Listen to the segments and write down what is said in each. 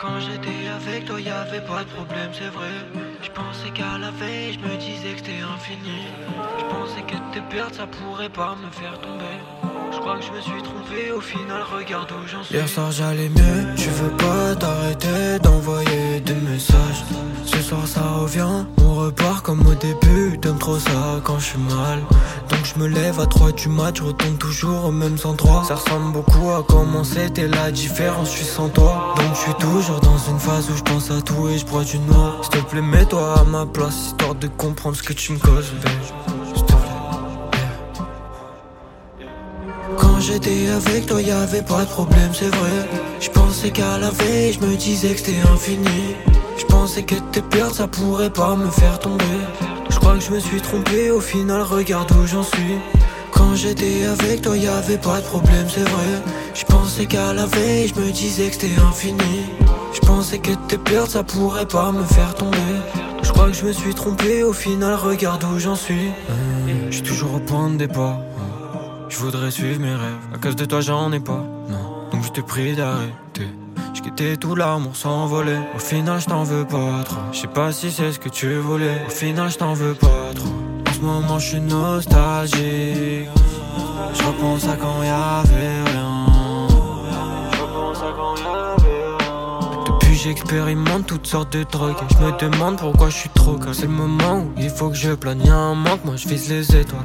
Quand j'étais avec toi, y'avait pas de problème, c'est vrai. Je pensais qu'à la veille, je me disais que c'était infini. Je pensais que tes pertes, ça pourrait pas me faire tomber. Je crois que je me suis trompé, au final, regarde où j'en suis. Hier soir j'allais mieux, tu veux pas t'arrêter d'envoyer des messages. Ce soir ça revient, on repart comme au début. T'aimes trop ça quand je suis mal. Donc je me lève à 3 du mat, je retourne toujours au même endroit. Ça ressemble beaucoup à comment c'était la différence, je suis sans toi. Donc je suis toujours dans une phase où je pense à tout et je bois du noir. S'il te plaît, mets-toi à ma place, histoire de comprendre ce que tu me causes, Quand j'étais avec toi, y'avait pas de problème, c'est vrai. Je pensais qu'à la veille, je me disais que c'était infini. Je pensais que tes pertes, ça pourrait pas me faire tomber. Je crois que je me suis trompé, au final, regarde où j'en suis. Quand j'étais avec toi, y'avait pas de problème, c'est vrai. Je qu'à la veille, je me disais que c'était infini. Je pensais que tes pertes, ça pourrait pas me faire tomber. Je crois que je me suis trompé, au final, regarde où j'en suis. Je suis toujours au point de départ. Je voudrais suivre mes rêves. À cause de toi, j'en ai pas. Non. Donc je te prie d'arrêter. Je quittais tout l'amour s'envoler. Au final, je t'en veux pas trop. Je sais pas si c'est ce que tu voulais. Au final, je t'en veux pas trop. En ce moment, je suis nostalgique. Je repense à quand y'avait rien. Depuis, j'expérimente toutes sortes de drogues. Je me demande pourquoi je suis trop calme. C'est le moment où il faut que je plane. Y'a un manque, moi je vise les étoiles.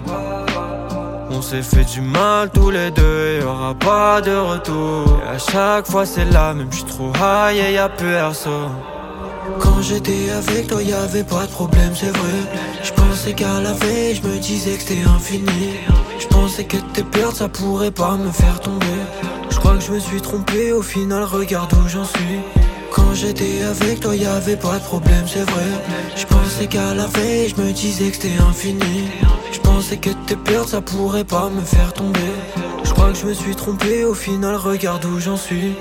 On s'est fait du mal tous les deux, y aura pas de retour. Et à chaque fois c'est la même, j'suis trop high et y'a personne. Quand j'étais avec toi, y'avait pas de problème, c'est vrai. Je pensais qu'à la veille, je me disais que c'était infini. Je pensais que tes pertes, ça pourrait pas me faire tomber. Je crois que je me suis trompé, au final, regarde où j'en suis. Quand j'étais avec toi, y'avait pas de problème, c'est vrai. Je pensais qu'à la veille, je me disais que c'était infini. Je pensais que tes pertes, ça pourrait pas me faire tomber. Je crois que je me suis trompé, au final, regarde où j'en suis.